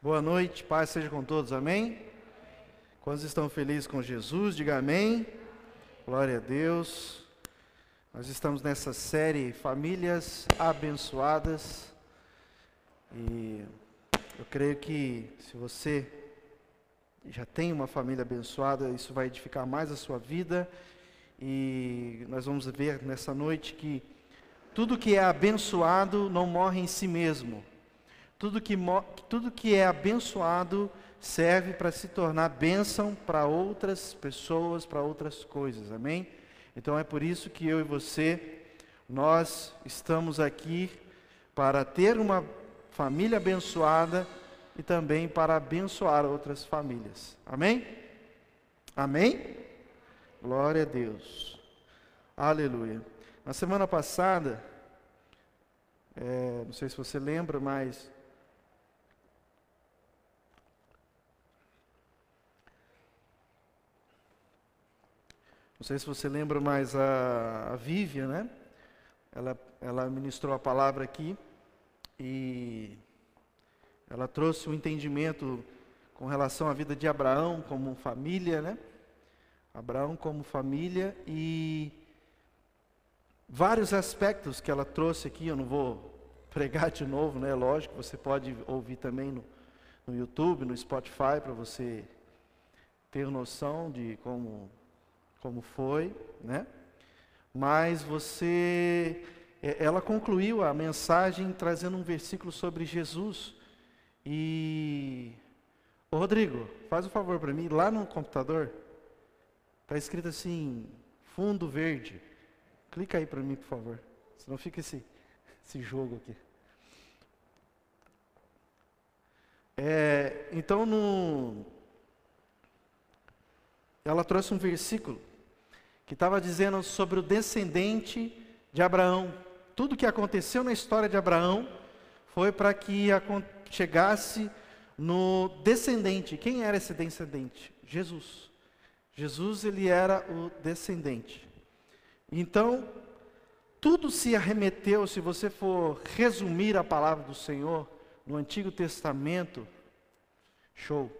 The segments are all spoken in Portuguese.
Boa noite, paz seja com todos, amém? Quantos estão felizes com Jesus, diga amém. Glória a Deus. Nós estamos nessa série Famílias Abençoadas. E eu creio que se você já tem uma família abençoada, isso vai edificar mais a sua vida. E nós vamos ver nessa noite que tudo que é abençoado não morre em si mesmo. Tudo que, tudo que é abençoado serve para se tornar bênção para outras pessoas, para outras coisas. Amém? Então é por isso que eu e você, nós estamos aqui para ter uma família abençoada e também para abençoar outras famílias. Amém? Amém? Glória a Deus. Aleluia. Na semana passada, é, não sei se você lembra, mas Não sei se você lembra, mas a, a Vivian, né? Ela, ela ministrou a palavra aqui e ela trouxe um entendimento com relação à vida de Abraão como família, né? Abraão como família e vários aspectos que ela trouxe aqui, eu não vou pregar de novo, né? Lógico, você pode ouvir também no, no YouTube, no Spotify, para você ter noção de como como foi, né? Mas você, é, ela concluiu a mensagem trazendo um versículo sobre Jesus. E, Ô Rodrigo, faz um favor para mim, lá no computador, está escrito assim, fundo verde. Clica aí para mim, por favor. Senão fica esse, esse jogo aqui. É, então, no, ela trouxe um versículo que estava dizendo sobre o descendente de Abraão. Tudo que aconteceu na história de Abraão foi para que chegasse no descendente. Quem era esse descendente? Jesus. Jesus ele era o descendente. Então, tudo se arremeteu, se você for resumir a palavra do Senhor no Antigo Testamento, show.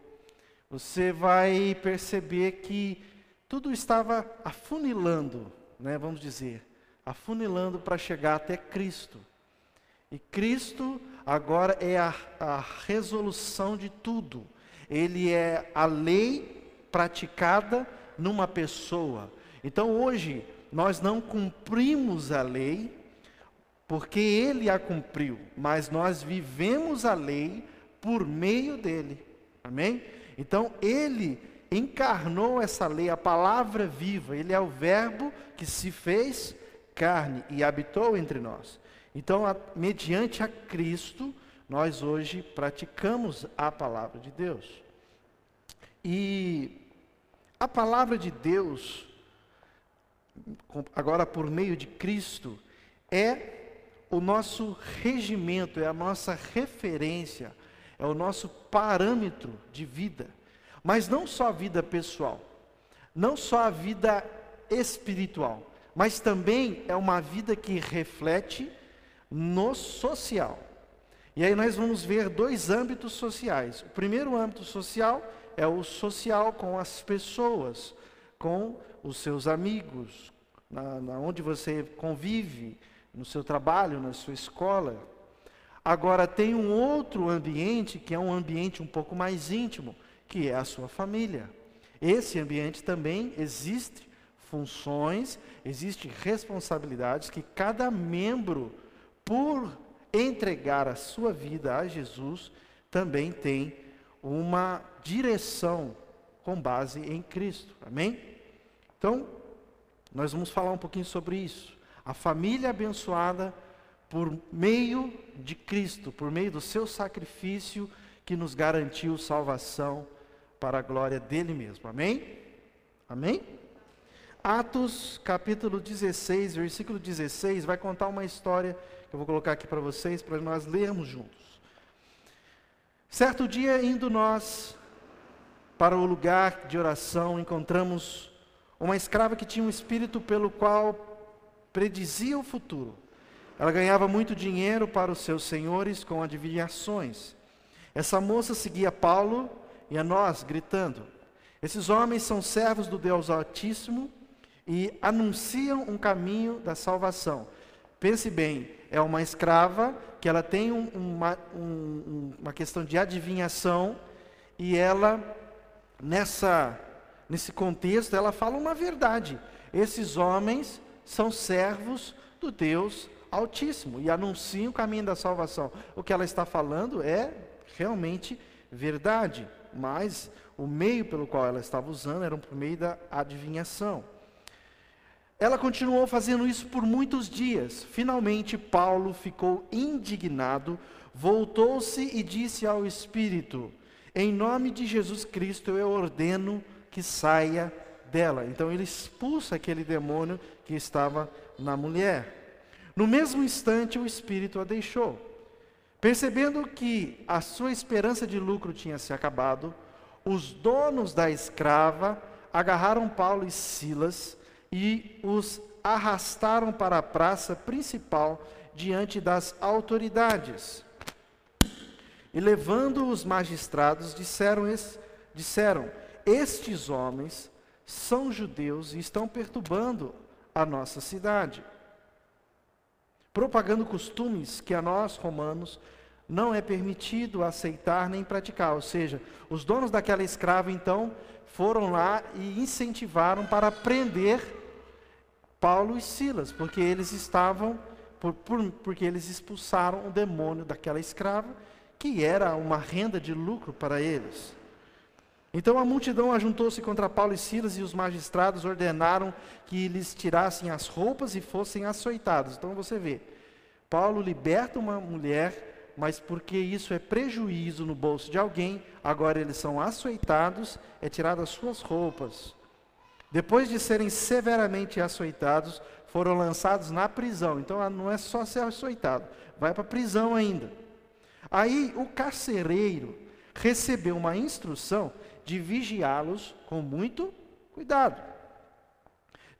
Você vai perceber que tudo estava afunilando, né, vamos dizer, afunilando para chegar até Cristo. E Cristo agora é a, a resolução de tudo. Ele é a lei praticada numa pessoa. Então hoje nós não cumprimos a lei porque ele a cumpriu, mas nós vivemos a lei por meio dele. Amém? Então ele encarnou essa lei, a palavra viva, ele é o Verbo que se fez carne e habitou entre nós. Então, a, mediante a Cristo, nós hoje praticamos a palavra de Deus. E a palavra de Deus, agora por meio de Cristo, é o nosso regimento, é a nossa referência, é o nosso parâmetro de vida. Mas não só a vida pessoal, não só a vida espiritual, mas também é uma vida que reflete no social. E aí nós vamos ver dois âmbitos sociais. O primeiro âmbito social é o social com as pessoas, com os seus amigos, na, na onde você convive, no seu trabalho, na sua escola. Agora tem um outro ambiente que é um ambiente um pouco mais íntimo, que é a sua família. Esse ambiente também existe funções, existe responsabilidades que cada membro, por entregar a sua vida a Jesus, também tem uma direção com base em Cristo. Amém? Então, nós vamos falar um pouquinho sobre isso. A família abençoada por meio de Cristo, por meio do seu sacrifício que nos garantiu salvação para a glória dele mesmo. Amém? Amém? Atos capítulo 16, versículo 16, vai contar uma história que eu vou colocar aqui para vocês, para nós lermos juntos. Certo dia, indo nós para o lugar de oração, encontramos uma escrava que tinha um espírito pelo qual predizia o futuro. Ela ganhava muito dinheiro para os seus senhores com adivinhações. Essa moça seguia Paulo e a nós, gritando: Esses homens são servos do Deus Altíssimo e anunciam um caminho da salvação. Pense bem, é uma escrava que ela tem um, uma, um, uma questão de adivinhação e ela, nessa, nesse contexto, ela fala uma verdade. Esses homens são servos do Deus Altíssimo e anunciam o caminho da salvação. O que ela está falando é realmente verdade, mas o meio pelo qual ela estava usando era por meio da adivinhação. Ela continuou fazendo isso por muitos dias. Finalmente, Paulo ficou indignado, voltou-se e disse ao Espírito: Em nome de Jesus Cristo, eu ordeno que saia dela. Então, ele expulsa aquele demônio que estava na mulher. No mesmo instante, o Espírito a deixou. Percebendo que a sua esperança de lucro tinha se acabado, os donos da escrava agarraram Paulo e Silas e os arrastaram para a praça principal diante das autoridades. E levando os magistrados, disseram, disseram: Estes homens são judeus e estão perturbando a nossa cidade, propagando costumes que a nós, romanos, não é permitido aceitar nem praticar. Ou seja, os donos daquela escrava, então, foram lá e incentivaram para prender Paulo e Silas, porque eles estavam, por, por, porque eles expulsaram o demônio daquela escrava, que era uma renda de lucro para eles. Então a multidão ajuntou-se contra Paulo e Silas e os magistrados ordenaram que lhes tirassem as roupas e fossem açoitados. Então você vê, Paulo liberta uma mulher, mas porque isso é prejuízo no bolso de alguém, agora eles são açoitados, é tirado as suas roupas. Depois de serem severamente açoitados, foram lançados na prisão. Então não é só ser açoitado, vai para a prisão ainda. Aí o carcereiro recebeu uma instrução de vigiá-los com muito cuidado.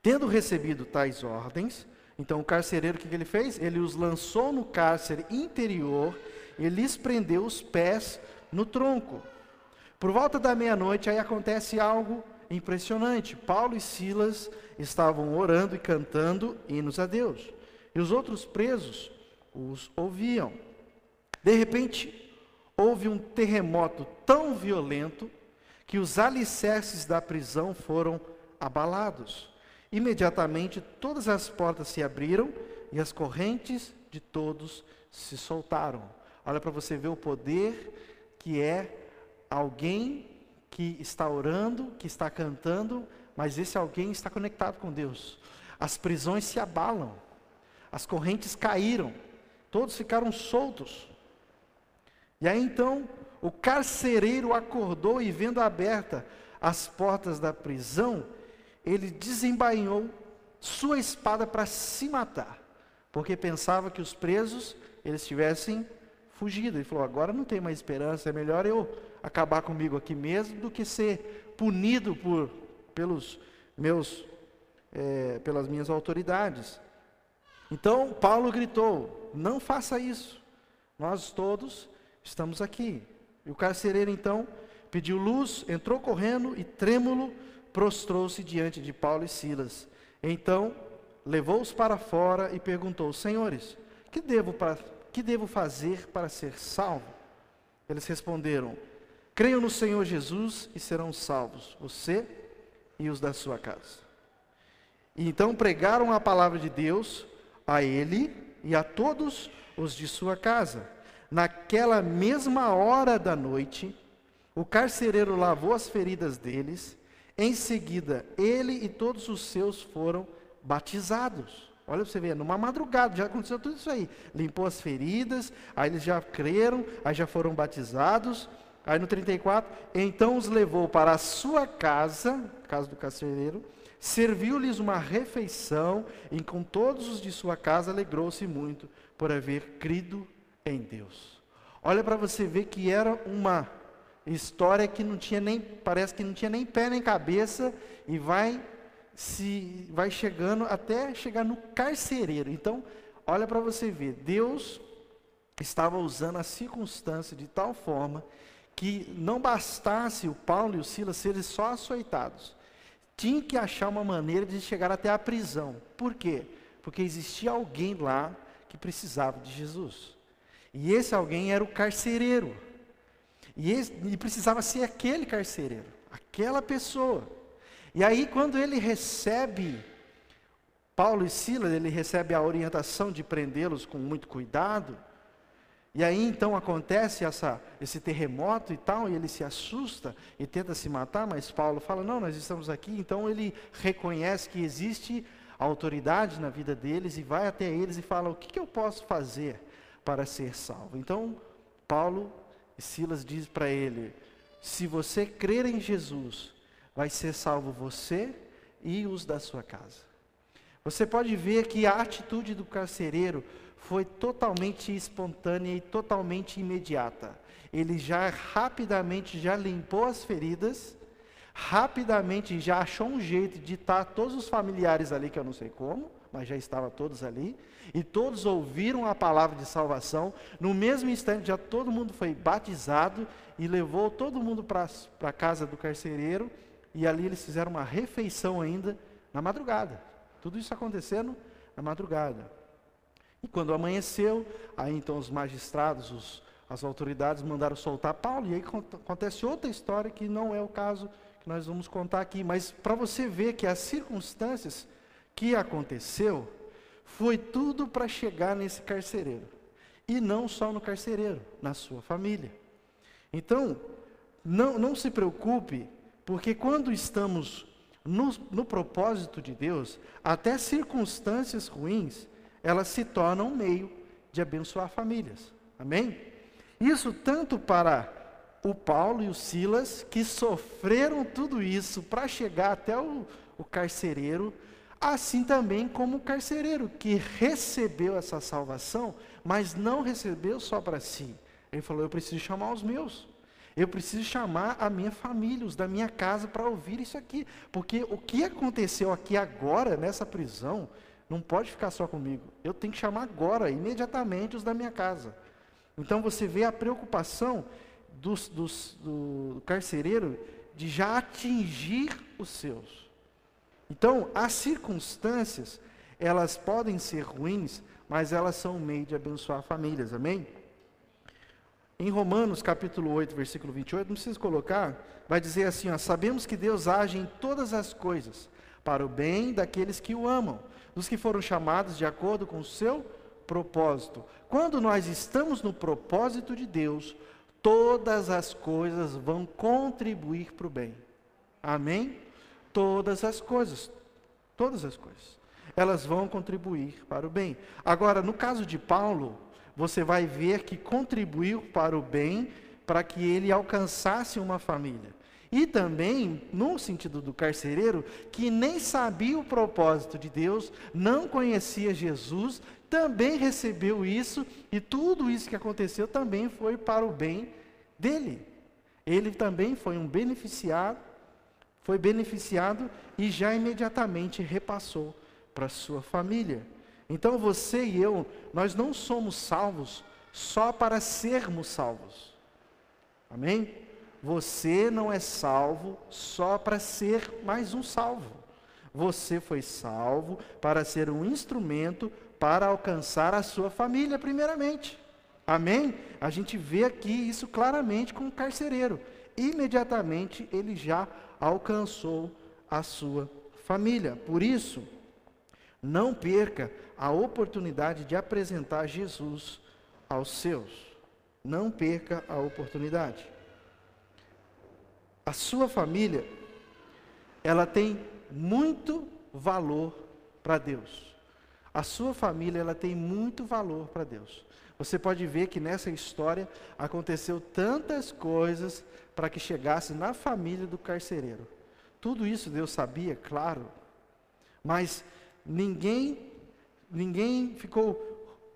Tendo recebido tais ordens, então o carcereiro o que ele fez? Ele os lançou no cárcere interior e lhes prendeu os pés no tronco. Por volta da meia-noite, aí acontece algo impressionante. Paulo e Silas estavam orando e cantando hinos a Deus. E os outros presos os ouviam. De repente, houve um terremoto tão violento que os alicerces da prisão foram abalados. Imediatamente todas as portas se abriram e as correntes de todos se soltaram. Olha para você ver o poder que é alguém que está orando, que está cantando, mas esse alguém está conectado com Deus. As prisões se abalam, as correntes caíram, todos ficaram soltos. E aí então o carcereiro acordou e, vendo aberta as portas da prisão, ele desembainhou sua espada para se matar, porque pensava que os presos eles tivessem fugido. Ele falou: agora não tem mais esperança, é melhor eu acabar comigo aqui mesmo do que ser punido por, pelos meus, é, pelas minhas autoridades. Então Paulo gritou: não faça isso. Nós todos estamos aqui. E o carcereiro então pediu luz, entrou correndo e trêmulo prostrou-se diante de Paulo e Silas. Então levou-os para fora e perguntou: Senhores, que devo, que devo fazer para ser salvo? Eles responderam: Creiam no Senhor Jesus e serão salvos, você e os da sua casa. E então pregaram a palavra de Deus a ele e a todos os de sua casa. Naquela mesma hora da noite, o carcereiro lavou as feridas deles, em seguida, ele e todos os seus foram batizados. Olha para você ver, numa madrugada já aconteceu tudo isso aí. Limpou as feridas, aí eles já creram, aí já foram batizados. Aí no 34, então os levou para a sua casa, casa do carcereiro, serviu-lhes uma refeição, e com todos os de sua casa alegrou-se muito por haver crido em Deus. Olha para você ver que era uma história que não tinha nem, parece que não tinha nem pé nem cabeça, e vai se vai chegando até chegar no carcereiro. Então, olha para você ver, Deus estava usando a circunstância de tal forma que não bastasse o Paulo e o Silas serem só açoitados. Tinha que achar uma maneira de chegar até a prisão. Por quê? Porque existia alguém lá que precisava de Jesus. E esse alguém era o carcereiro. E, esse, e precisava ser aquele carcereiro, aquela pessoa. E aí, quando ele recebe Paulo e Silas, ele recebe a orientação de prendê-los com muito cuidado. E aí então acontece essa, esse terremoto e tal, e ele se assusta e tenta se matar, mas Paulo fala: Não, nós estamos aqui. Então ele reconhece que existe autoridade na vida deles e vai até eles e fala: O que, que eu posso fazer para ser salvo? Então Paulo e Silas diz para ele: Se você crer em Jesus, vai ser salvo você e os da sua casa. Você pode ver que a atitude do carcereiro foi totalmente espontânea e totalmente imediata. Ele já rapidamente já limpou as feridas, rapidamente já achou um jeito de estar todos os familiares ali, que eu não sei como, mas já estavam todos ali, e todos ouviram a palavra de salvação. No mesmo instante, já todo mundo foi batizado e levou todo mundo para a casa do carcereiro, e ali eles fizeram uma refeição ainda na madrugada. Tudo isso acontecendo na madrugada. E quando amanheceu, aí então os magistrados, os, as autoridades mandaram soltar Paulo, e aí acontece outra história que não é o caso que nós vamos contar aqui, mas para você ver que as circunstâncias que aconteceu foi tudo para chegar nesse carcereiro. E não só no carcereiro, na sua família. Então, não, não se preocupe, porque quando estamos no, no propósito de Deus, até circunstâncias ruins, elas se tornam um meio de abençoar famílias. Amém? Isso tanto para o Paulo e o Silas, que sofreram tudo isso para chegar até o, o carcereiro, assim também como o carcereiro, que recebeu essa salvação, mas não recebeu só para si. Ele falou: Eu preciso chamar os meus. Eu preciso chamar a minha família, os da minha casa, para ouvir isso aqui. Porque o que aconteceu aqui agora, nessa prisão, não pode ficar só comigo. Eu tenho que chamar agora, imediatamente, os da minha casa. Então você vê a preocupação dos, dos, do carcereiro de já atingir os seus. Então, as circunstâncias, elas podem ser ruins, mas elas são um meio de abençoar famílias, amém? Em Romanos capítulo 8, versículo 28, não precisa colocar, vai dizer assim: ó, Sabemos que Deus age em todas as coisas, para o bem daqueles que o amam, dos que foram chamados de acordo com o seu propósito. Quando nós estamos no propósito de Deus, todas as coisas vão contribuir para o bem. Amém? Todas as coisas, todas as coisas, elas vão contribuir para o bem. Agora, no caso de Paulo, você vai ver que contribuiu para o bem, para que ele alcançasse uma família. E também, no sentido do carcereiro, que nem sabia o propósito de Deus, não conhecia Jesus, também recebeu isso, e tudo isso que aconteceu também foi para o bem dele. Ele também foi um beneficiado, foi beneficiado e já imediatamente repassou para sua família. Então você e eu, nós não somos salvos só para sermos salvos. Amém? Você não é salvo só para ser mais um salvo. Você foi salvo para ser um instrumento para alcançar a sua família, primeiramente. Amém? A gente vê aqui isso claramente com o carcereiro. Imediatamente ele já alcançou a sua família. Por isso, não perca a oportunidade de apresentar Jesus aos seus. Não perca a oportunidade. A sua família, ela tem muito valor para Deus. A sua família, ela tem muito valor para Deus. Você pode ver que nessa história aconteceu tantas coisas para que chegasse na família do carcereiro. Tudo isso Deus sabia, claro. Mas ninguém ninguém ficou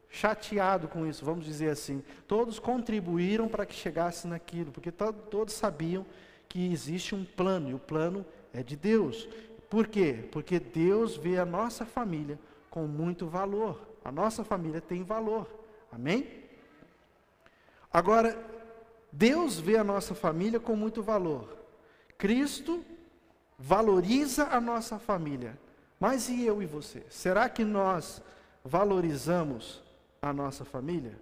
chateado com isso, vamos dizer assim. Todos contribuíram para que chegasse naquilo, porque todos sabiam que existe um plano, e o plano é de Deus. Por quê? Porque Deus vê a nossa família com muito valor. A nossa família tem valor. Amém? Agora, Deus vê a nossa família com muito valor. Cristo valoriza a nossa família. Mas e eu e você? Será que nós valorizamos a nossa família?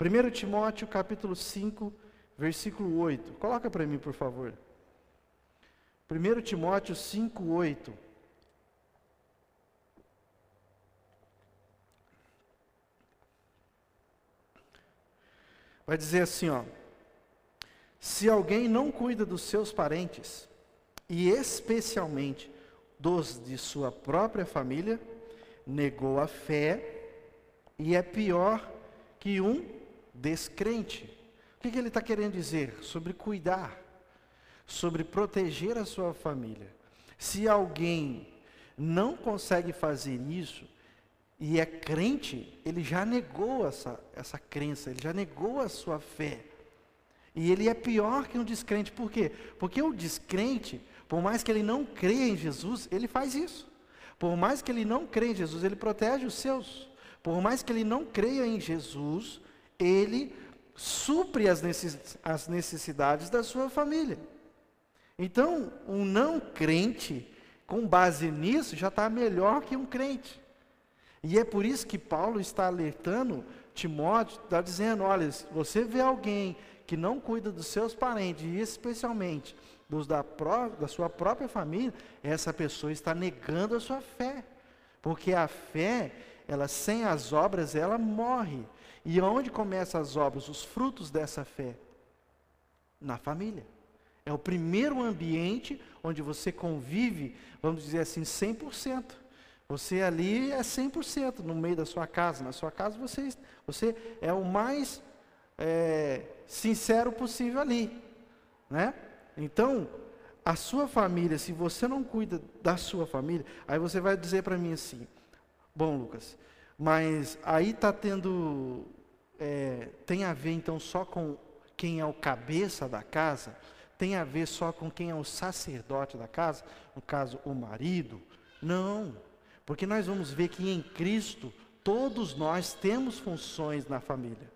1 Timóteo capítulo 5, versículo 8. Coloca para mim, por favor. 1 Timóteo 5, 8. Vai dizer assim, ó: Se alguém não cuida dos seus parentes, e especialmente dos de sua própria família, negou a fé e é pior que um descrente. O que, que ele está querendo dizer? Sobre cuidar, sobre proteger a sua família. Se alguém não consegue fazer isso e é crente, ele já negou essa, essa crença, ele já negou a sua fé. E ele é pior que um descrente, por quê? Porque o descrente, por mais que ele não creia em Jesus, ele faz isso. Por mais que ele não creia em Jesus, ele protege os seus. Por mais que ele não creia em Jesus, ele supre as necessidades da sua família. Então, um não crente, com base nisso, já está melhor que um crente. E é por isso que Paulo está alertando Timóteo, está dizendo: olha, você vê alguém que não cuida dos seus parentes, e especialmente dos da, pró da sua própria família, essa pessoa está negando a sua fé. Porque a fé, ela sem as obras, ela morre. E onde começam as obras, os frutos dessa fé? Na família. É o primeiro ambiente onde você convive, vamos dizer assim, 100%. Você ali é 100% no meio da sua casa. Na sua casa você, você é o mais é, sincero possível ali. Né? Então, a sua família, se você não cuida da sua família, aí você vai dizer para mim assim: Bom, Lucas, mas aí está tendo. É, tem a ver então só com quem é o cabeça da casa? tem a ver só com quem é o sacerdote da casa, no caso, o marido. Não, porque nós vamos ver que em Cristo todos nós temos funções na família.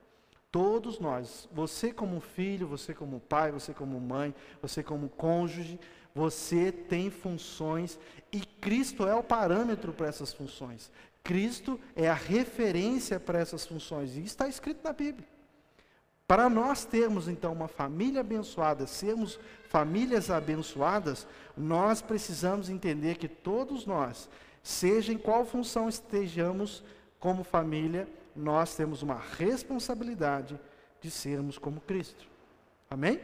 Todos nós, você como filho, você como pai, você como mãe, você como cônjuge, você tem funções e Cristo é o parâmetro para essas funções. Cristo é a referência para essas funções. E está escrito na Bíblia. Para nós termos então uma família abençoada, sermos famílias abençoadas, nós precisamos entender que todos nós, seja em qual função estejamos como família, nós temos uma responsabilidade de sermos como Cristo. Amém?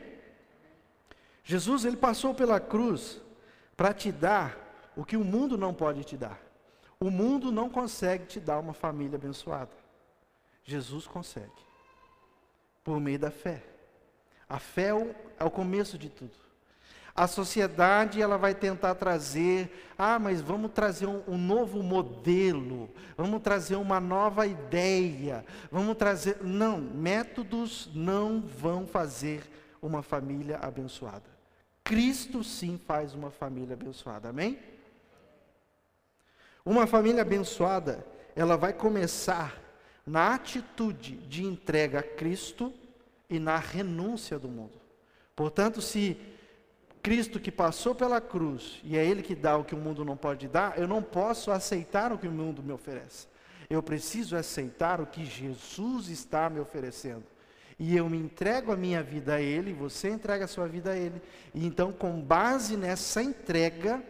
Jesus ele passou pela cruz para te dar o que o mundo não pode te dar. O mundo não consegue te dar uma família abençoada. Jesus consegue por meio da fé. A fé é o, é o começo de tudo. A sociedade ela vai tentar trazer, ah, mas vamos trazer um, um, novo modelo, vamos trazer uma nova ideia, vamos trazer. Não, métodos não vão fazer uma família abençoada. Cristo sim faz uma família abençoada, amém? Uma família abençoada, ela vai começar na atitude de entrega a Cristo e na renúncia do mundo. Portanto, se Cristo que passou pela cruz e é Ele que dá o que o mundo não pode dar, eu não posso aceitar o que o mundo me oferece. Eu preciso aceitar o que Jesus está me oferecendo. E eu me entrego a minha vida a Ele, você entrega a sua vida a Ele. E então, com base nessa entrega,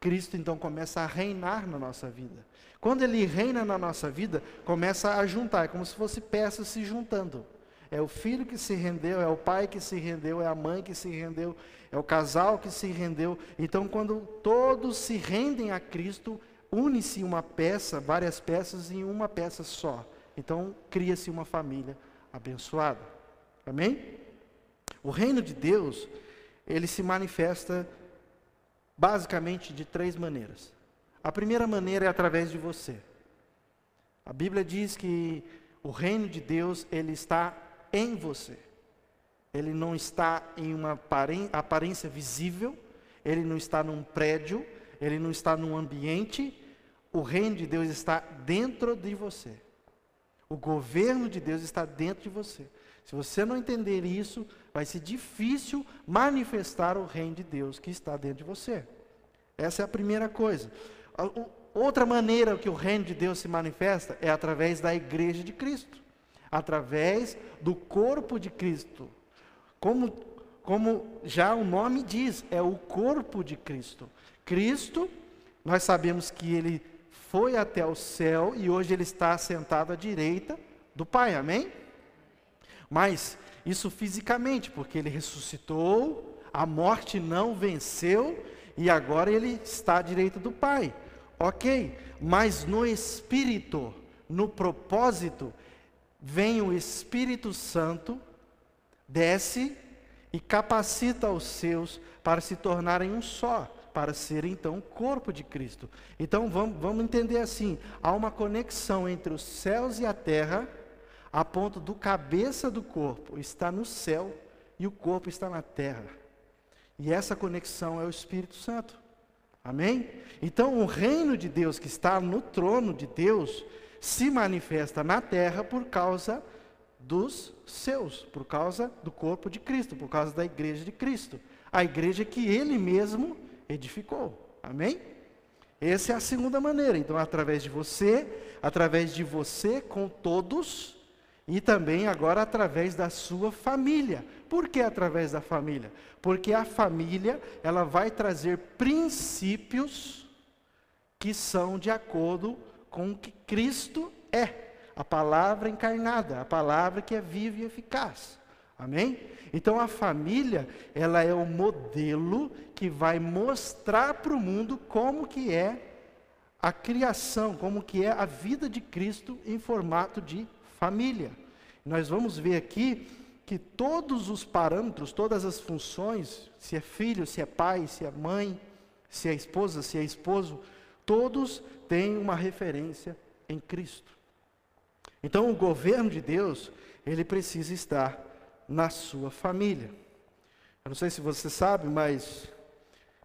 Cristo então começa a reinar na nossa vida. Quando ele reina na nossa vida, começa a juntar, é como se fosse peças se juntando. É o filho que se rendeu, é o pai que se rendeu, é a mãe que se rendeu, é o casal que se rendeu. Então, quando todos se rendem a Cristo, une-se uma peça, várias peças em uma peça só. Então, cria-se uma família abençoada. Amém? O reino de Deus, ele se manifesta basicamente de três maneiras. A primeira maneira é através de você. A Bíblia diz que o reino de Deus, ele está em você. Ele não está em uma aparência visível, ele não está num prédio, ele não está num ambiente. O reino de Deus está dentro de você. O governo de Deus está dentro de você. Se você não entender isso, vai ser difícil manifestar o reino de Deus que está dentro de você. Essa é a primeira coisa. Outra maneira que o reino de Deus se manifesta é através da igreja de Cristo, através do corpo de Cristo. Como, como já o nome diz, é o corpo de Cristo. Cristo, nós sabemos que ele foi até o céu e hoje ele está sentado à direita do Pai, amém? Mas isso fisicamente, porque ele ressuscitou, a morte não venceu e agora ele está à direita do Pai. Ok, mas no espírito, no propósito, vem o Espírito Santo, desce e capacita os seus para se tornarem um só para ser então o corpo de Cristo. Então vamos, vamos entender assim: há uma conexão entre os céus e a terra, a ponto do cabeça do corpo está no céu e o corpo está na terra. E essa conexão é o Espírito Santo. Amém? Então o reino de Deus que está no trono de Deus se manifesta na terra por causa dos seus, por causa do corpo de Cristo, por causa da igreja de Cristo. A igreja que ele mesmo edificou. Amém? Essa é a segunda maneira. Então, através de você, através de você com todos, e também agora através da sua família. Por que através da família? Porque a família, ela vai trazer princípios que são de acordo com o que Cristo é, a palavra encarnada, a palavra que é viva e eficaz. Amém? Então a família, ela é o modelo que vai mostrar para o mundo como que é a criação, como que é a vida de Cristo em formato de família. Nós vamos ver aqui que todos os parâmetros, todas as funções, se é filho, se é pai, se é mãe, se é esposa, se é esposo, todos têm uma referência em Cristo. Então o governo de Deus, ele precisa estar na sua família. Eu não sei se você sabe, mas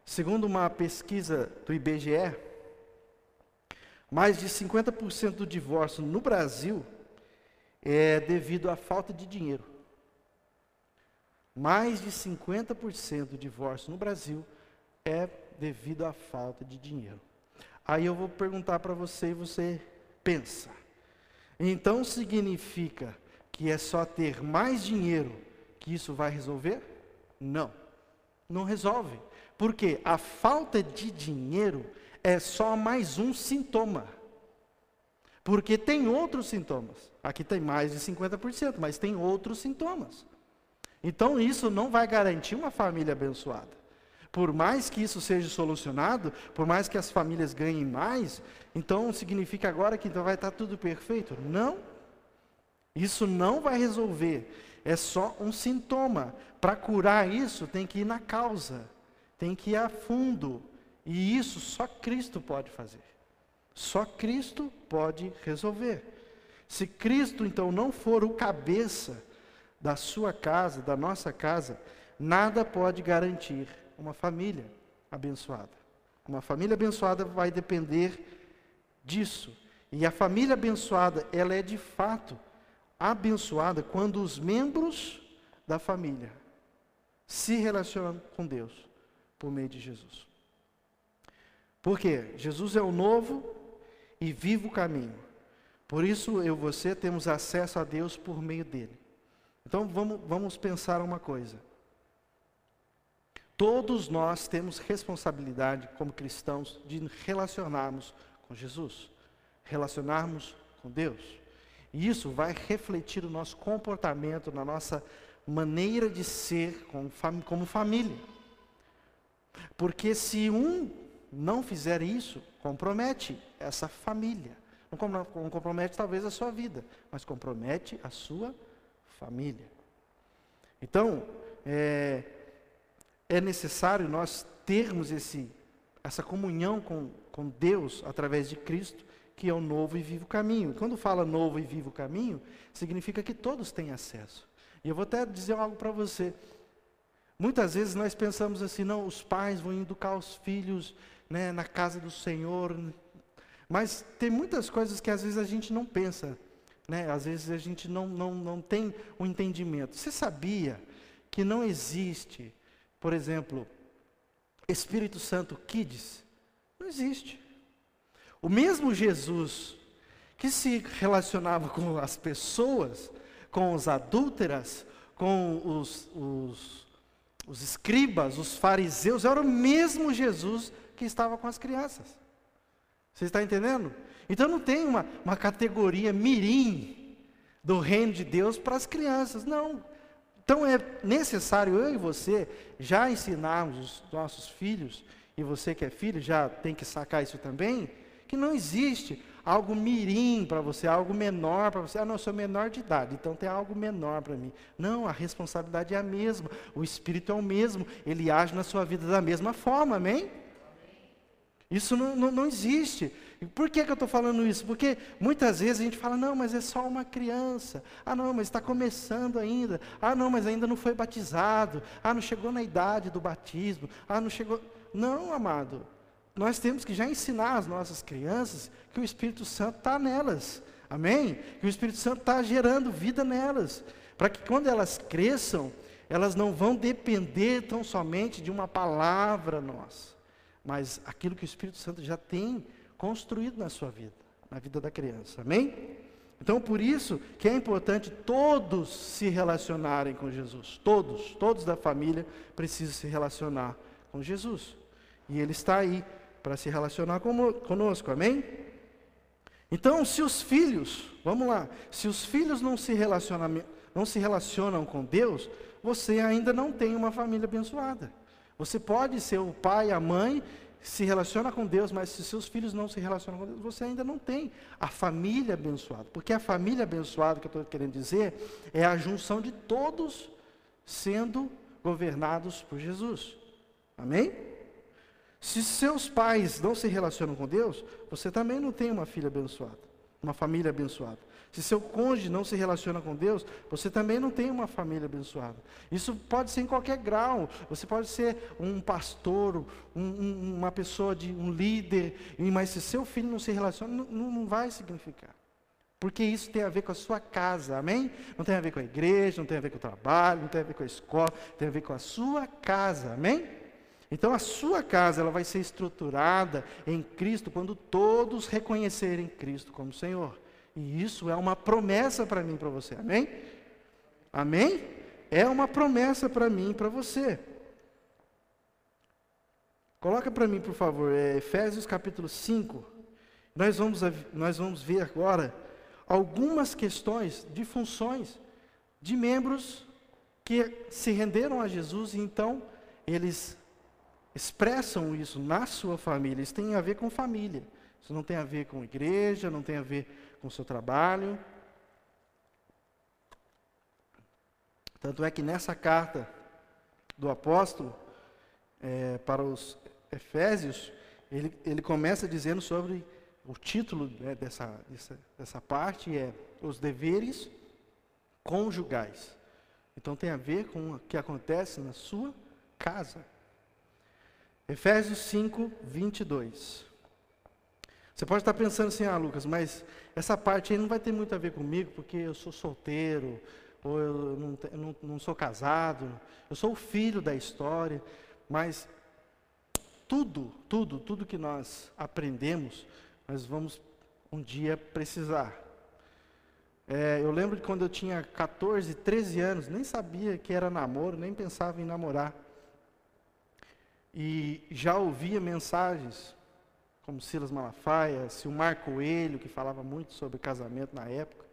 segundo uma pesquisa do IBGE, mais de 50% do divórcio no Brasil é devido à falta de dinheiro. Mais de 50% do divórcio no Brasil é devido à falta de dinheiro. Aí eu vou perguntar para você e você pensa. Então significa que é só ter mais dinheiro que isso vai resolver? Não, não resolve. Porque a falta de dinheiro é só mais um sintoma. Porque tem outros sintomas. Aqui tem mais de 50%, mas tem outros sintomas. Então isso não vai garantir uma família abençoada. Por mais que isso seja solucionado, por mais que as famílias ganhem mais, então significa agora que vai estar tudo perfeito? Não. Isso não vai resolver, é só um sintoma. Para curar isso, tem que ir na causa, tem que ir a fundo. E isso só Cristo pode fazer. Só Cristo pode resolver. Se Cristo então não for o cabeça da sua casa, da nossa casa, nada pode garantir uma família abençoada. Uma família abençoada vai depender disso. E a família abençoada, ela é de fato abençoada quando os membros da família se relacionam com Deus por meio de Jesus. Porque Jesus é o novo e vivo caminho. Por isso eu e você temos acesso a Deus por meio dele. Então vamos, vamos pensar uma coisa. Todos nós temos responsabilidade como cristãos de relacionarmos com Jesus, relacionarmos com Deus. E isso vai refletir o nosso comportamento, na nossa maneira de ser como, fam como família. Porque se um não fizer isso, compromete essa família. Não compromete talvez a sua vida, mas compromete a sua família. Então, é, é necessário nós termos esse, essa comunhão com, com Deus através de Cristo que é o novo e vivo caminho. Quando fala novo e vivo caminho, significa que todos têm acesso. E eu vou até dizer algo para você. Muitas vezes nós pensamos assim, não, os pais vão educar os filhos né, na casa do Senhor. Mas tem muitas coisas que às vezes a gente não pensa. Né? Às vezes a gente não, não, não tem o um entendimento. Você sabia que não existe, por exemplo, Espírito Santo Kids? Não existe. O mesmo Jesus que se relacionava com as pessoas, com os adúlteras, com os, os, os escribas, os fariseus, era o mesmo Jesus que estava com as crianças. Você está entendendo? Então não tem uma, uma categoria mirim do reino de Deus para as crianças, não. Então é necessário eu e você já ensinarmos os nossos filhos, e você que é filho já tem que sacar isso também, que não existe algo mirim para você, algo menor para você. Ah, não, eu sou menor de idade, então tem algo menor para mim. Não, a responsabilidade é a mesma, o Espírito é o mesmo, ele age na sua vida da mesma forma, amém? Isso não, não, não existe. Por que, que eu estou falando isso? Porque muitas vezes a gente fala, não, mas é só uma criança. Ah, não, mas está começando ainda. Ah, não, mas ainda não foi batizado. Ah, não chegou na idade do batismo. Ah, não chegou. Não, amado. Nós temos que já ensinar as nossas crianças que o Espírito Santo está nelas. Amém? Que o Espírito Santo está gerando vida nelas. Para que quando elas cresçam, elas não vão depender tão somente de uma palavra nossa mas aquilo que o Espírito Santo já tem construído na sua vida, na vida da criança. Amém? Então, por isso que é importante todos se relacionarem com Jesus. Todos, todos da família precisam se relacionar com Jesus. E Ele está aí para se relacionar conosco. Amém? Então, se os filhos, vamos lá, se os filhos não se relacionam, não se relacionam com Deus, você ainda não tem uma família abençoada. Você pode ser o pai, a mãe, se relaciona com Deus, mas se seus filhos não se relacionam com Deus, você ainda não tem a família abençoada. Porque a família abençoada, que eu estou querendo dizer, é a junção de todos sendo governados por Jesus. Amém? Se seus pais não se relacionam com Deus, você também não tem uma filha abençoada, uma família abençoada. Se seu cônjuge não se relaciona com Deus, você também não tem uma família abençoada. Isso pode ser em qualquer grau. Você pode ser um pastor, um, um, uma pessoa de um líder, mas se seu filho não se relaciona, não, não vai significar. Porque isso tem a ver com a sua casa, amém? Não tem a ver com a igreja, não tem a ver com o trabalho, não tem a ver com a escola, tem a ver com a sua casa, amém? Então a sua casa ela vai ser estruturada em Cristo quando todos reconhecerem Cristo como Senhor. E isso é uma promessa para mim e para você. Amém? Amém? É uma promessa para mim e para você. Coloca para mim, por favor, é Efésios capítulo 5. Nós vamos, nós vamos ver agora algumas questões de funções de membros que se renderam a Jesus e então eles expressam isso na sua família. Isso tem a ver com família. Isso não tem a ver com igreja, não tem a ver com o seu trabalho. Tanto é que nessa carta do apóstolo é, para os Efésios, ele, ele começa dizendo sobre o título né, dessa, dessa, dessa parte é os deveres conjugais. Então tem a ver com o que acontece na sua casa. Efésios 5, 22. Você pode estar pensando assim, ah, Lucas, mas essa parte aí não vai ter muito a ver comigo, porque eu sou solteiro, ou eu não, não, não sou casado, eu sou o filho da história, mas tudo, tudo, tudo que nós aprendemos, nós vamos um dia precisar. É, eu lembro de quando eu tinha 14, 13 anos, nem sabia que era namoro, nem pensava em namorar. E já ouvia mensagens como Silas Malafaia, Silmar Coelho, que falava muito sobre casamento na época.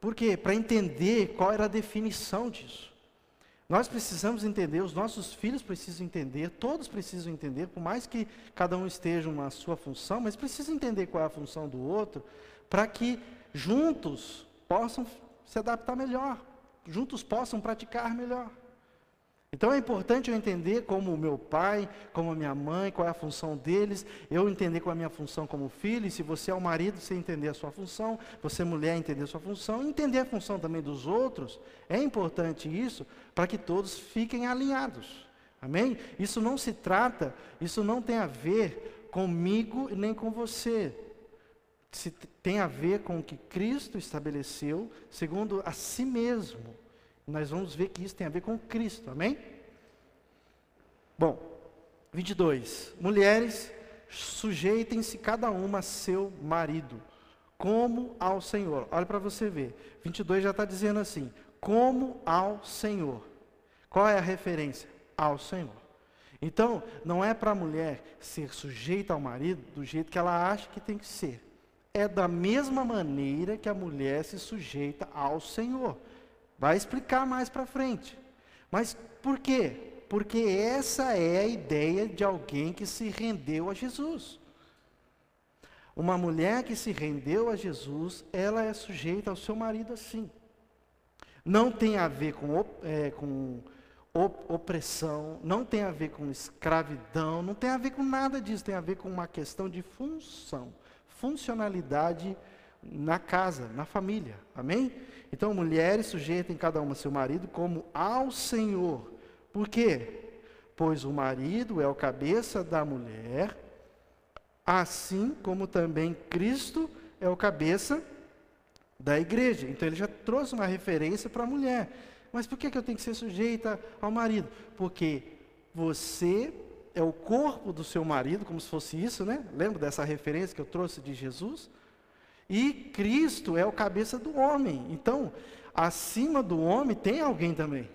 Por quê? Para entender qual era a definição disso. Nós precisamos entender, os nossos filhos precisam entender, todos precisam entender, por mais que cada um esteja na sua função, mas precisam entender qual é a função do outro, para que juntos possam se adaptar melhor, juntos possam praticar melhor. Então é importante eu entender como o meu pai, como a minha mãe, qual é a função deles, eu entender qual é a minha função como filho, e se você é o marido, você entender a sua função, você é mulher, entender a sua função, entender a função também dos outros, é importante isso para que todos fiquem alinhados. Amém? Isso não se trata, isso não tem a ver comigo nem com você. se tem a ver com o que Cristo estabeleceu, segundo a si mesmo. Nós vamos ver que isso tem a ver com Cristo, amém? Bom, 22. Mulheres, sujeitem-se cada uma a seu marido, como ao Senhor. Olha para você ver. 22 já está dizendo assim: como ao Senhor. Qual é a referência? Ao Senhor. Então, não é para a mulher ser sujeita ao marido do jeito que ela acha que tem que ser. É da mesma maneira que a mulher se sujeita ao Senhor. Vai explicar mais para frente. Mas por quê? Porque essa é a ideia de alguém que se rendeu a Jesus. Uma mulher que se rendeu a Jesus, ela é sujeita ao seu marido assim. Não tem a ver com, é, com opressão, não tem a ver com escravidão, não tem a ver com nada disso, tem a ver com uma questão de função, funcionalidade na casa, na família. Amém? Então, mulheres sujeitem cada uma seu marido como ao Senhor. Por quê? Pois o marido é o cabeça da mulher, assim como também Cristo é o cabeça da igreja. Então ele já trouxe uma referência para a mulher. Mas por que, que eu tenho que ser sujeita ao marido? Porque você é o corpo do seu marido, como se fosse isso, né? Lembra dessa referência que eu trouxe de Jesus? E Cristo é o cabeça do homem. Então, acima do homem tem alguém também.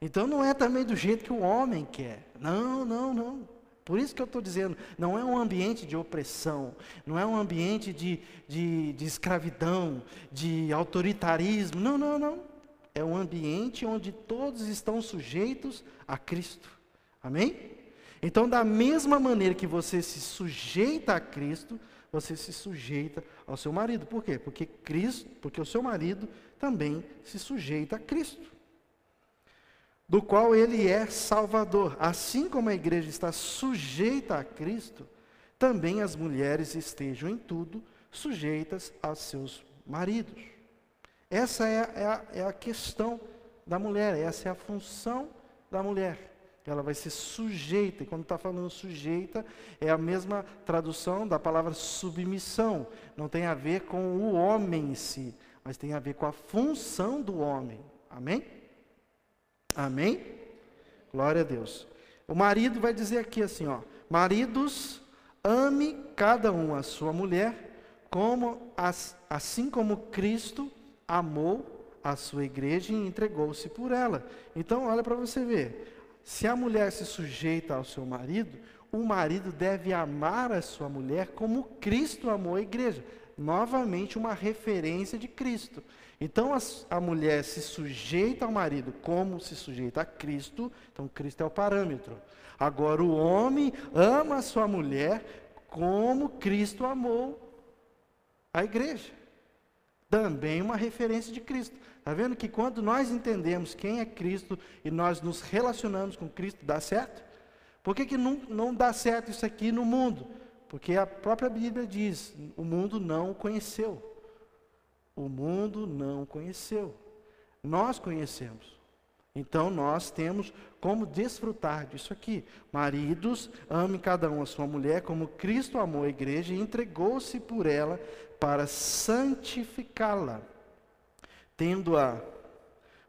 Então não é também do jeito que o homem quer. Não, não, não. Por isso que eu estou dizendo, não é um ambiente de opressão, não é um ambiente de, de, de escravidão, de autoritarismo. Não, não, não é um ambiente onde todos estão sujeitos a Cristo. Amém? Então, da mesma maneira que você se sujeita a Cristo, você se sujeita ao seu marido. Por quê? Porque Cristo, porque o seu marido também se sujeita a Cristo. Do qual ele é salvador. Assim como a igreja está sujeita a Cristo, também as mulheres estejam em tudo sujeitas aos seus maridos. Essa é, é, a, é a questão da mulher, essa é a função da mulher. Ela vai ser sujeita, e quando está falando sujeita, é a mesma tradução da palavra submissão. Não tem a ver com o homem em si, mas tem a ver com a função do homem. Amém? Amém? Glória a Deus. O marido vai dizer aqui assim, ó: Maridos, ame cada um a sua mulher, como assim como Cristo amou a sua igreja e entregou-se por ela. Então, olha para você ver. Se a mulher se sujeita ao seu marido, o marido deve amar a sua mulher como Cristo amou a igreja. Novamente, uma referência de Cristo. Então, a, a mulher se sujeita ao marido como se sujeita a Cristo. Então, Cristo é o parâmetro. Agora, o homem ama a sua mulher como Cristo amou a igreja também uma referência de Cristo. Está vendo que quando nós entendemos quem é Cristo e nós nos relacionamos com Cristo, dá certo? Por que, que não, não dá certo isso aqui no mundo? Porque a própria Bíblia diz: o mundo não o conheceu. O mundo não o conheceu. Nós conhecemos. Então nós temos como desfrutar disso aqui. Maridos, ame cada um a sua mulher, como Cristo amou a igreja e entregou-se por ela para santificá-la, tendo-a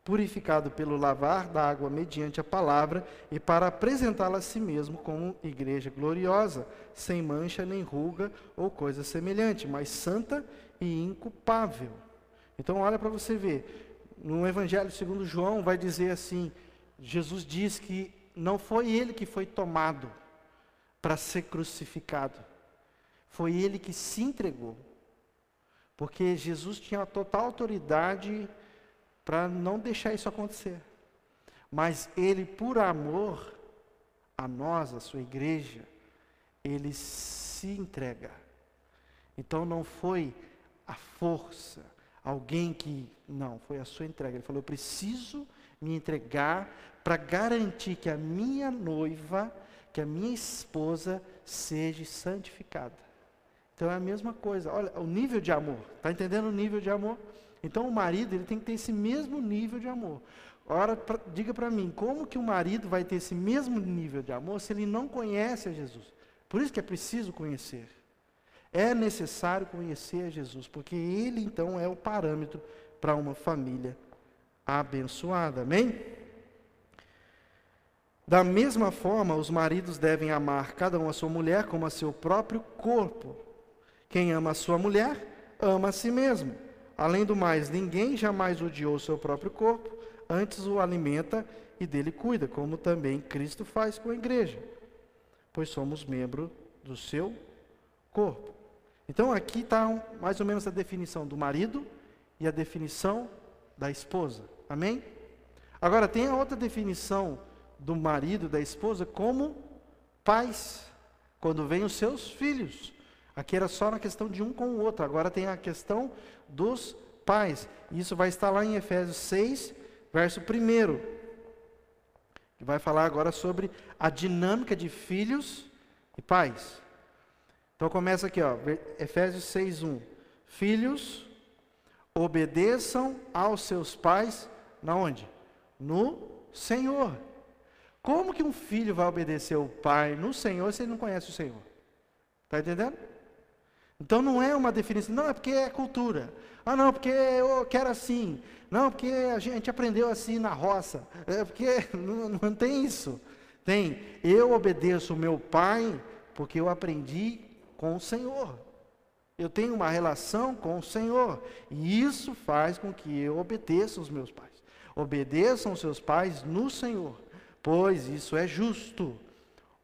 purificado pelo lavar da água mediante a palavra e para apresentá-la a si mesmo como igreja gloriosa, sem mancha nem ruga ou coisa semelhante, mas santa e inculpável. Então olha para você ver, no Evangelho segundo João vai dizer assim, Jesus diz que não foi ele que foi tomado para ser crucificado, foi ele que se entregou. Porque Jesus tinha a total autoridade para não deixar isso acontecer. Mas ele, por amor a nós, a sua igreja, ele se entrega. Então não foi a força, alguém que. Não, foi a sua entrega. Ele falou: Eu preciso me entregar para garantir que a minha noiva, que a minha esposa, seja santificada. Então é a mesma coisa. Olha, o nível de amor. Está entendendo o nível de amor? Então o marido ele tem que ter esse mesmo nível de amor. Ora, pra, diga para mim, como que o marido vai ter esse mesmo nível de amor se ele não conhece a Jesus? Por isso que é preciso conhecer. É necessário conhecer Jesus, porque Ele então é o parâmetro para uma família abençoada. Amém? Da mesma forma, os maridos devem amar cada um a sua mulher como a seu próprio corpo. Quem ama a sua mulher, ama a si mesmo. Além do mais, ninguém jamais odiou o seu próprio corpo, antes o alimenta e dele cuida, como também Cristo faz com a igreja, pois somos membro do seu corpo. Então aqui está mais ou menos a definição do marido e a definição da esposa. Amém? Agora tem a outra definição do marido e da esposa como pais, quando vêm os seus filhos. Aqui era só na questão de um com o outro, agora tem a questão dos pais. Isso vai estar lá em Efésios 6, verso 1. Vai falar agora sobre a dinâmica de filhos e pais. Então começa aqui, ó, Efésios 6:1. Filhos, obedeçam aos seus pais na onde? No Senhor. Como que um filho vai obedecer o pai no Senhor se ele não conhece o Senhor? Está entendendo? Então não é uma definição, não, é porque é cultura. Ah, não, porque eu quero assim. Não, porque a gente aprendeu assim na roça. É porque não, não tem isso. Tem, eu obedeço o meu pai porque eu aprendi com o Senhor. Eu tenho uma relação com o Senhor. E isso faz com que eu obedeça os meus pais. Obedeçam os seus pais no Senhor, pois isso é justo.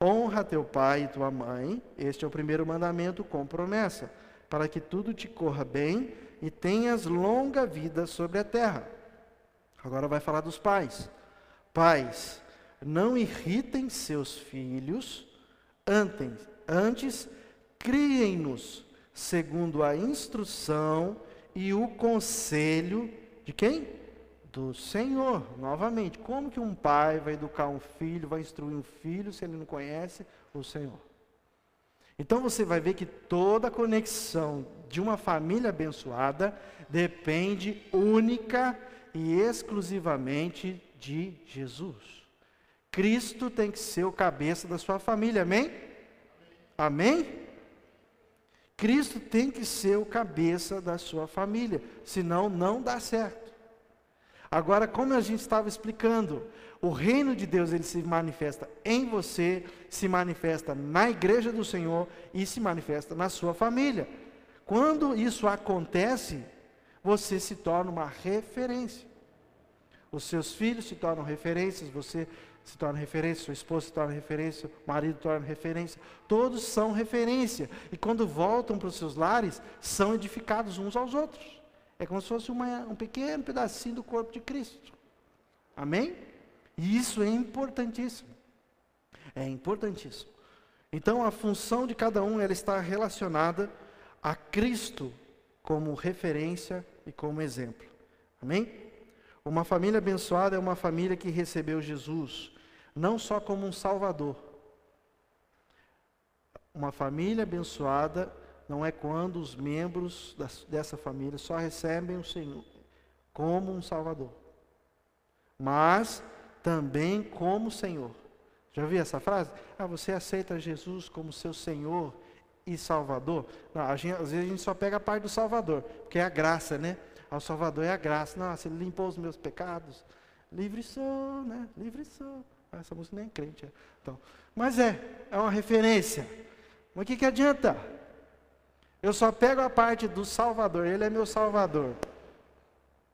Honra teu pai e tua mãe, este é o primeiro mandamento com promessa, para que tudo te corra bem e tenhas longa vida sobre a terra. Agora vai falar dos pais. Pais, não irritem seus filhos, antes, antes criem-nos segundo a instrução e o conselho de quem? Do Senhor. Novamente, como que um pai vai educar um filho, vai instruir um filho se ele não conhece o Senhor? Então você vai ver que toda a conexão de uma família abençoada depende única e exclusivamente de Jesus. Cristo tem que ser o cabeça da sua família, amém? Amém? Cristo tem que ser o cabeça da sua família, senão não dá certo. Agora, como a gente estava explicando, o reino de Deus ele se manifesta em você, se manifesta na igreja do Senhor e se manifesta na sua família. Quando isso acontece, você se torna uma referência. Os seus filhos se tornam referências, você se torna referência, sua esposa se torna referência, o marido se torna referência. Todos são referência. E quando voltam para os seus lares, são edificados uns aos outros. É como se fosse uma, um pequeno pedacinho do corpo de Cristo. Amém? E isso é importantíssimo. É importantíssimo. Então a função de cada um ela está relacionada a Cristo como referência e como exemplo. Amém? Uma família abençoada é uma família que recebeu Jesus não só como um salvador. Uma família abençoada não é quando os membros dessa família só recebem o Senhor como um salvador, mas também como Senhor. Já viu essa frase? Ah, você aceita Jesus como seu Senhor e Salvador? Não, gente, às vezes a gente só pega a parte do Salvador, porque é a graça, né? Ao Salvador é a graça. Nossa, ele limpou os meus pecados. Livre sou, né? Livre sou. Ah, essa música nem é crente. É. Então, mas é, é uma referência. Mas o que, que adianta? Eu só pego a parte do Salvador, Ele é meu Salvador.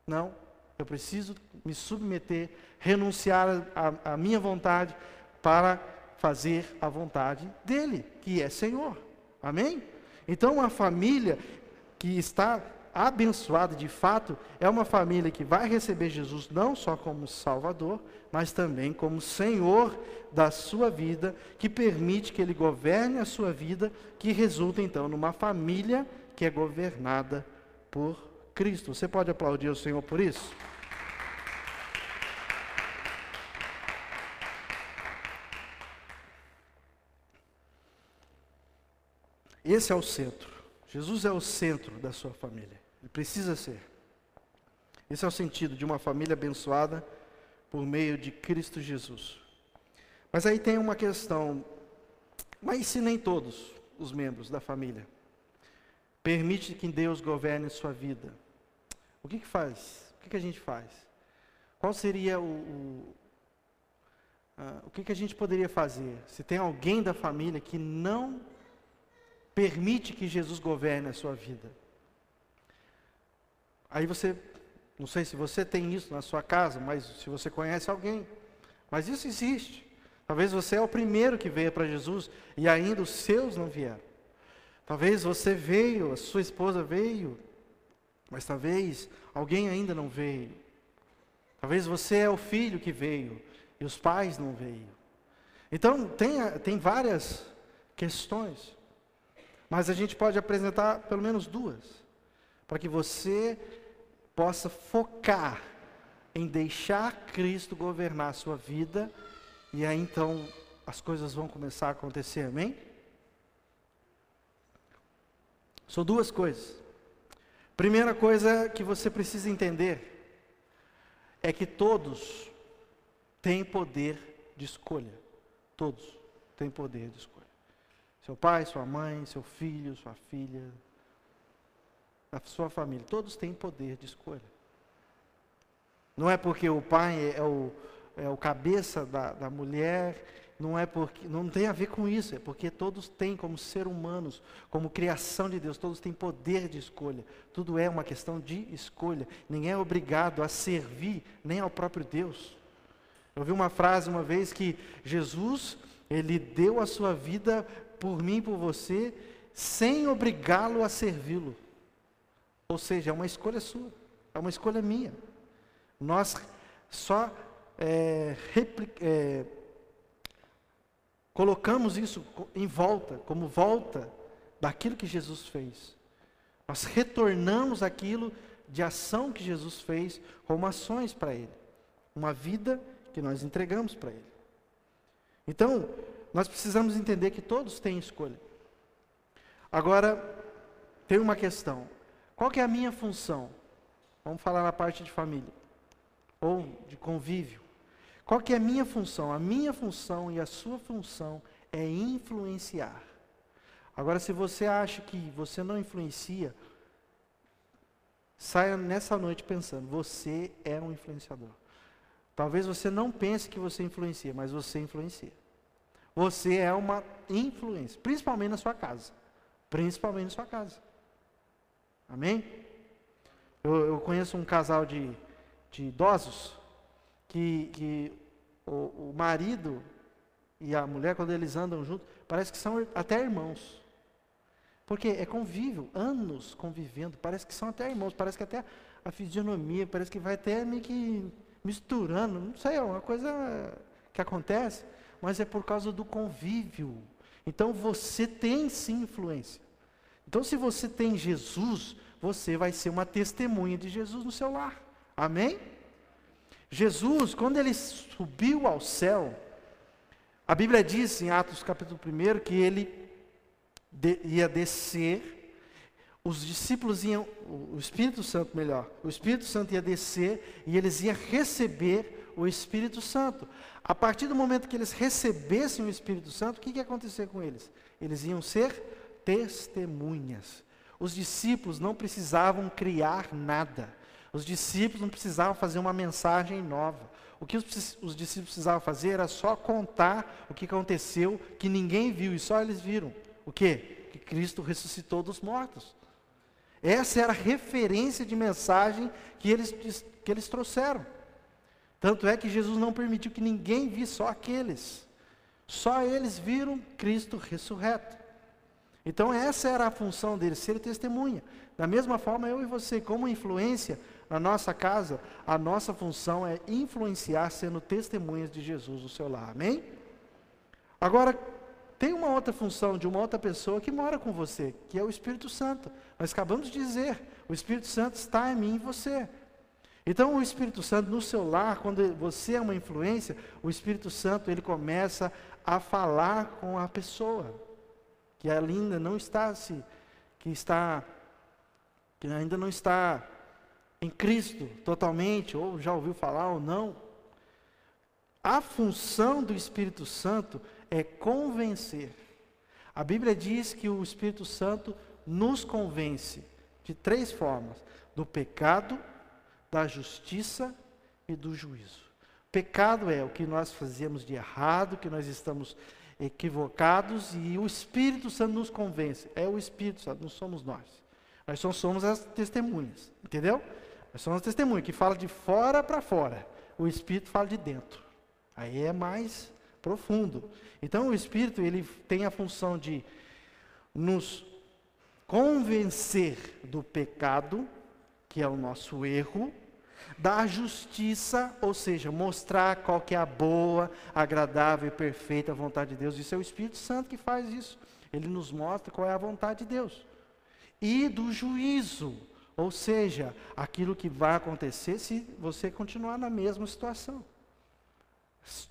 Não, eu preciso me submeter, renunciar à minha vontade para fazer a vontade dEle, que é Senhor. Amém? Então, uma família que está abençoada de fato é uma família que vai receber Jesus não só como Salvador, mas também como Senhor da sua vida, que permite que Ele governe a sua vida, que resulta então numa família que é governada por Cristo. Você pode aplaudir o Senhor por isso? Esse é o centro. Jesus é o centro da sua família. Ele precisa ser. Esse é o sentido de uma família abençoada por meio de Cristo Jesus. Mas aí tem uma questão. Mas se nem todos os membros da família permite que Deus governe sua vida, o que, que faz? O que, que a gente faz? Qual seria o, o, uh, o que, que a gente poderia fazer se tem alguém da família que não permite que Jesus governe a sua vida? Aí você, não sei se você tem isso na sua casa, mas se você conhece alguém, mas isso existe. Talvez você é o primeiro que veio para Jesus e ainda os seus não vieram. Talvez você veio, a sua esposa veio, mas talvez alguém ainda não veio. Talvez você é o filho que veio e os pais não veio. Então, tem, tem várias questões, mas a gente pode apresentar pelo menos duas, para que você possa focar em deixar Cristo governar a sua vida, e aí então as coisas vão começar a acontecer, amém? São duas coisas. Primeira coisa que você precisa entender é que todos têm poder de escolha. Todos têm poder de escolha. Seu pai, sua mãe, seu filho, sua filha, a sua família, todos têm poder de escolha. Não é porque o pai é o, é o cabeça da, da mulher, não é porque não tem a ver com isso, é porque todos têm como ser humanos, como criação de Deus, todos têm poder de escolha. Tudo é uma questão de escolha. Ninguém é obrigado a servir nem ao próprio Deus. Eu ouvi uma frase uma vez que Jesus, ele deu a sua vida por mim, por você, sem obrigá-lo a servi-lo. Ou seja, é uma escolha sua, é uma escolha minha. Nós só é, é, colocamos isso em volta, como volta daquilo que Jesus fez. Nós retornamos aquilo de ação que Jesus fez como ações para Ele. Uma vida que nós entregamos para Ele. Então, nós precisamos entender que todos têm escolha. Agora, tem uma questão. Qual que é a minha função? Vamos falar na parte de família ou de convívio. Qual que é a minha função? A minha função e a sua função é influenciar. Agora, se você acha que você não influencia, saia nessa noite pensando: você é um influenciador. Talvez você não pense que você influencia, mas você influencia. Você é uma influência, principalmente na sua casa. Principalmente na sua casa. Amém? Eu, eu conheço um casal de de idosos, que, que o, o marido e a mulher, quando eles andam juntos, parece que são até irmãos. Porque é convívio, anos convivendo, parece que são até irmãos, parece que até a fisionomia, parece que vai até meio que misturando, não sei, é uma coisa que acontece, mas é por causa do convívio. Então você tem sim influência. Então se você tem Jesus, você vai ser uma testemunha de Jesus no seu lar. Amém? Jesus, quando ele subiu ao céu, a Bíblia diz em Atos capítulo 1 que ele de, ia descer, os discípulos iam, o Espírito Santo melhor, o Espírito Santo ia descer e eles iam receber o Espírito Santo. A partir do momento que eles recebessem o Espírito Santo, o que, que ia acontecer com eles? Eles iam ser testemunhas. Os discípulos não precisavam criar nada. Os discípulos não precisavam fazer uma mensagem nova. O que os, os discípulos precisavam fazer era só contar o que aconteceu, que ninguém viu, e só eles viram. O quê? Que Cristo ressuscitou dos mortos. Essa era a referência de mensagem que eles, que eles trouxeram. Tanto é que Jesus não permitiu que ninguém visse, só aqueles. Só eles viram Cristo ressurreto. Então essa era a função deles, ser testemunha. Da mesma forma, eu e você, como influência, na nossa casa, a nossa função é influenciar sendo testemunhas de Jesus no seu lar. Amém? Agora, tem uma outra função de uma outra pessoa que mora com você, que é o Espírito Santo. Nós acabamos de dizer, o Espírito Santo está em mim e você. Então, o Espírito Santo no seu lar, quando você é uma influência, o Espírito Santo ele começa a falar com a pessoa que ainda não está se que está que ainda não está em Cristo totalmente, ou já ouviu falar ou não. A função do Espírito Santo é convencer. A Bíblia diz que o Espírito Santo nos convence de três formas: do pecado, da justiça e do juízo. Pecado é o que nós fazemos de errado, que nós estamos equivocados e o Espírito Santo nos convence. É o Espírito Santo, não somos nós. Nós só somos as testemunhas, entendeu? Nós somos as testemunhas que fala de fora para fora. O Espírito fala de dentro. Aí é mais profundo. Então o Espírito ele tem a função de nos convencer do pecado, que é o nosso erro, da justiça, ou seja, mostrar qual que é a boa, agradável e perfeita vontade de Deus. Isso é o Espírito Santo que faz isso. Ele nos mostra qual é a vontade de Deus. E do juízo, ou seja, aquilo que vai acontecer se você continuar na mesma situação.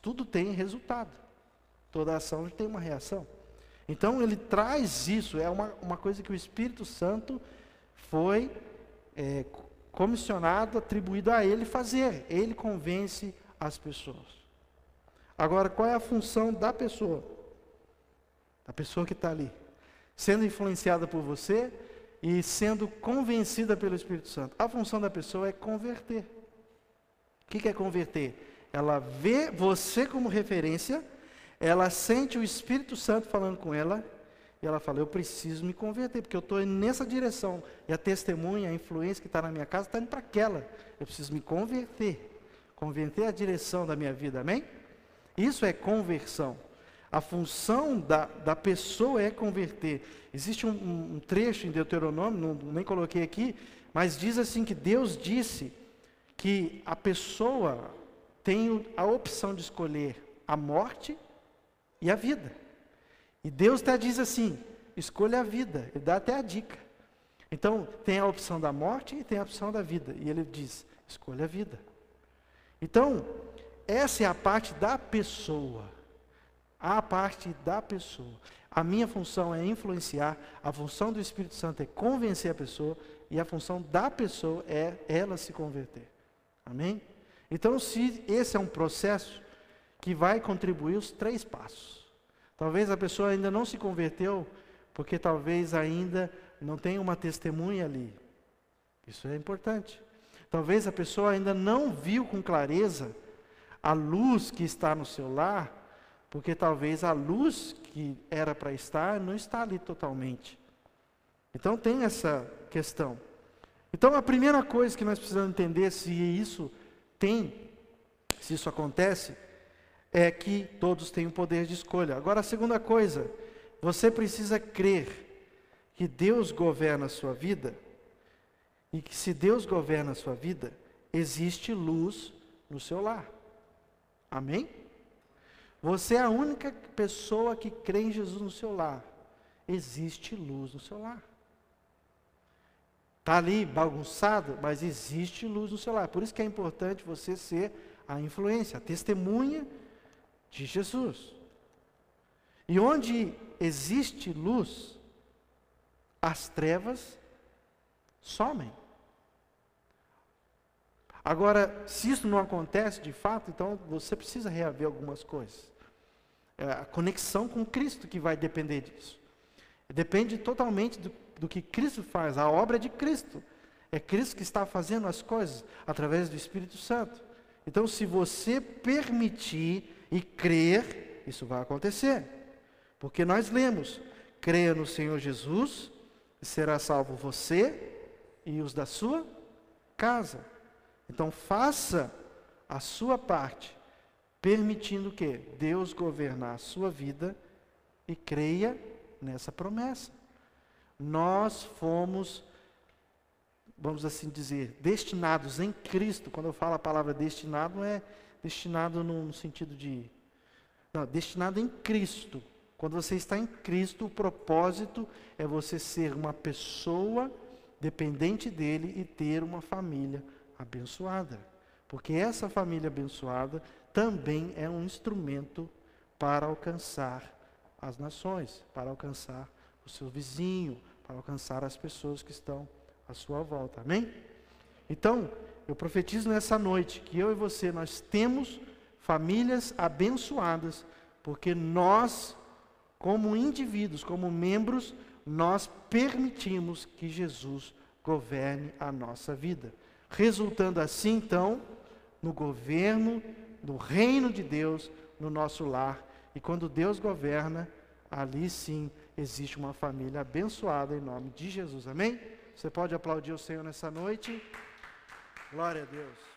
Tudo tem resultado. Toda ação tem uma reação. Então ele traz isso, é uma, uma coisa que o Espírito Santo foi é, comissionado, atribuído a ele fazer. Ele convence as pessoas. Agora, qual é a função da pessoa? Da pessoa que está ali. Sendo influenciada por você e sendo convencida pelo Espírito Santo. A função da pessoa é converter. O que é converter? Ela vê você como referência, ela sente o Espírito Santo falando com ela e ela fala: Eu preciso me converter, porque eu estou nessa direção. E a testemunha, a influência que está na minha casa está indo para aquela. Eu preciso me converter. Converter a direção da minha vida, amém? Isso é conversão. A função da, da pessoa é converter. Existe um, um trecho em Deuteronômio, não, nem coloquei aqui, mas diz assim que Deus disse que a pessoa tem a opção de escolher a morte e a vida. E Deus até diz assim: escolha a vida, ele dá até a dica. Então, tem a opção da morte e tem a opção da vida. E ele diz: escolha a vida. Então, essa é a parte da pessoa. A parte da pessoa. A minha função é influenciar, a função do Espírito Santo é convencer a pessoa, e a função da pessoa é ela se converter. Amém? Então, se esse é um processo que vai contribuir os três passos. Talvez a pessoa ainda não se converteu, porque talvez ainda não tenha uma testemunha ali. Isso é importante. Talvez a pessoa ainda não viu com clareza a luz que está no seu lar, porque talvez a luz que era para estar não está ali totalmente. Então tem essa questão. Então a primeira coisa que nós precisamos entender se isso tem, se isso acontece, é que todos têm o poder de escolha. Agora, a segunda coisa, você precisa crer que Deus governa a sua vida e que se Deus governa a sua vida, existe luz no seu lar. Amém? Você é a única pessoa que crê em Jesus no seu lar. Existe luz no seu lar. Está ali bagunçado, mas existe luz no seu lar. Por isso que é importante você ser a influência, a testemunha de Jesus. E onde existe luz, as trevas somem. Agora, se isso não acontece de fato, então você precisa reaver algumas coisas. É a conexão com Cristo que vai depender disso. Depende totalmente do, do que Cristo faz, a obra de Cristo. É Cristo que está fazendo as coisas através do Espírito Santo. Então, se você permitir e crer, isso vai acontecer. Porque nós lemos: creia no Senhor Jesus, e será salvo você e os da sua casa. Então faça a sua parte, permitindo que Deus governar a sua vida e creia nessa promessa. Nós fomos, vamos assim dizer, destinados em Cristo. Quando eu falo a palavra destinado, não é destinado no sentido de. Não, destinado em Cristo. Quando você está em Cristo, o propósito é você ser uma pessoa dependente dele e ter uma família abençoada. Porque essa família abençoada também é um instrumento para alcançar as nações, para alcançar o seu vizinho, para alcançar as pessoas que estão à sua volta. Amém? Então, eu profetizo nessa noite que eu e você, nós temos famílias abençoadas, porque nós, como indivíduos, como membros, nós permitimos que Jesus governe a nossa vida, resultando assim, então, no governo do reino de Deus no nosso lar. E quando Deus governa, ali sim existe uma família abençoada em nome de Jesus. Amém? Você pode aplaudir o Senhor nessa noite? Glória a Deus.